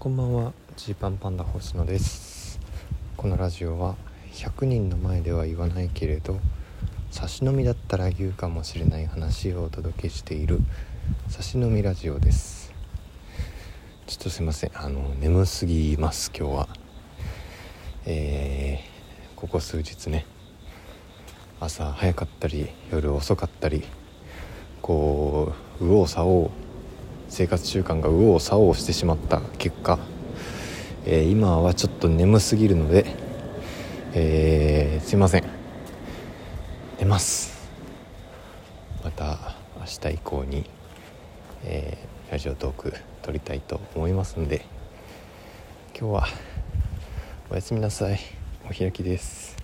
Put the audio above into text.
こんばんは。ジーパンパンダ星野です。このラジオは100人の前では言わないけれど差し飲みだったら言うかもしれない話をお届けしている差し飲みラジオです。ちょっとすいません。あの眠すぎます今日は。えー、ここ数日ね朝早かったり夜遅かったりこう右往左往生活習慣が右往左往してしまった結果、えー、今はちょっと眠すぎるので、えー、すいません。寝ます。また明日以降に、えー、ラジオトーク撮りたいと思いますんで今日はおやすみなさい。お開きです。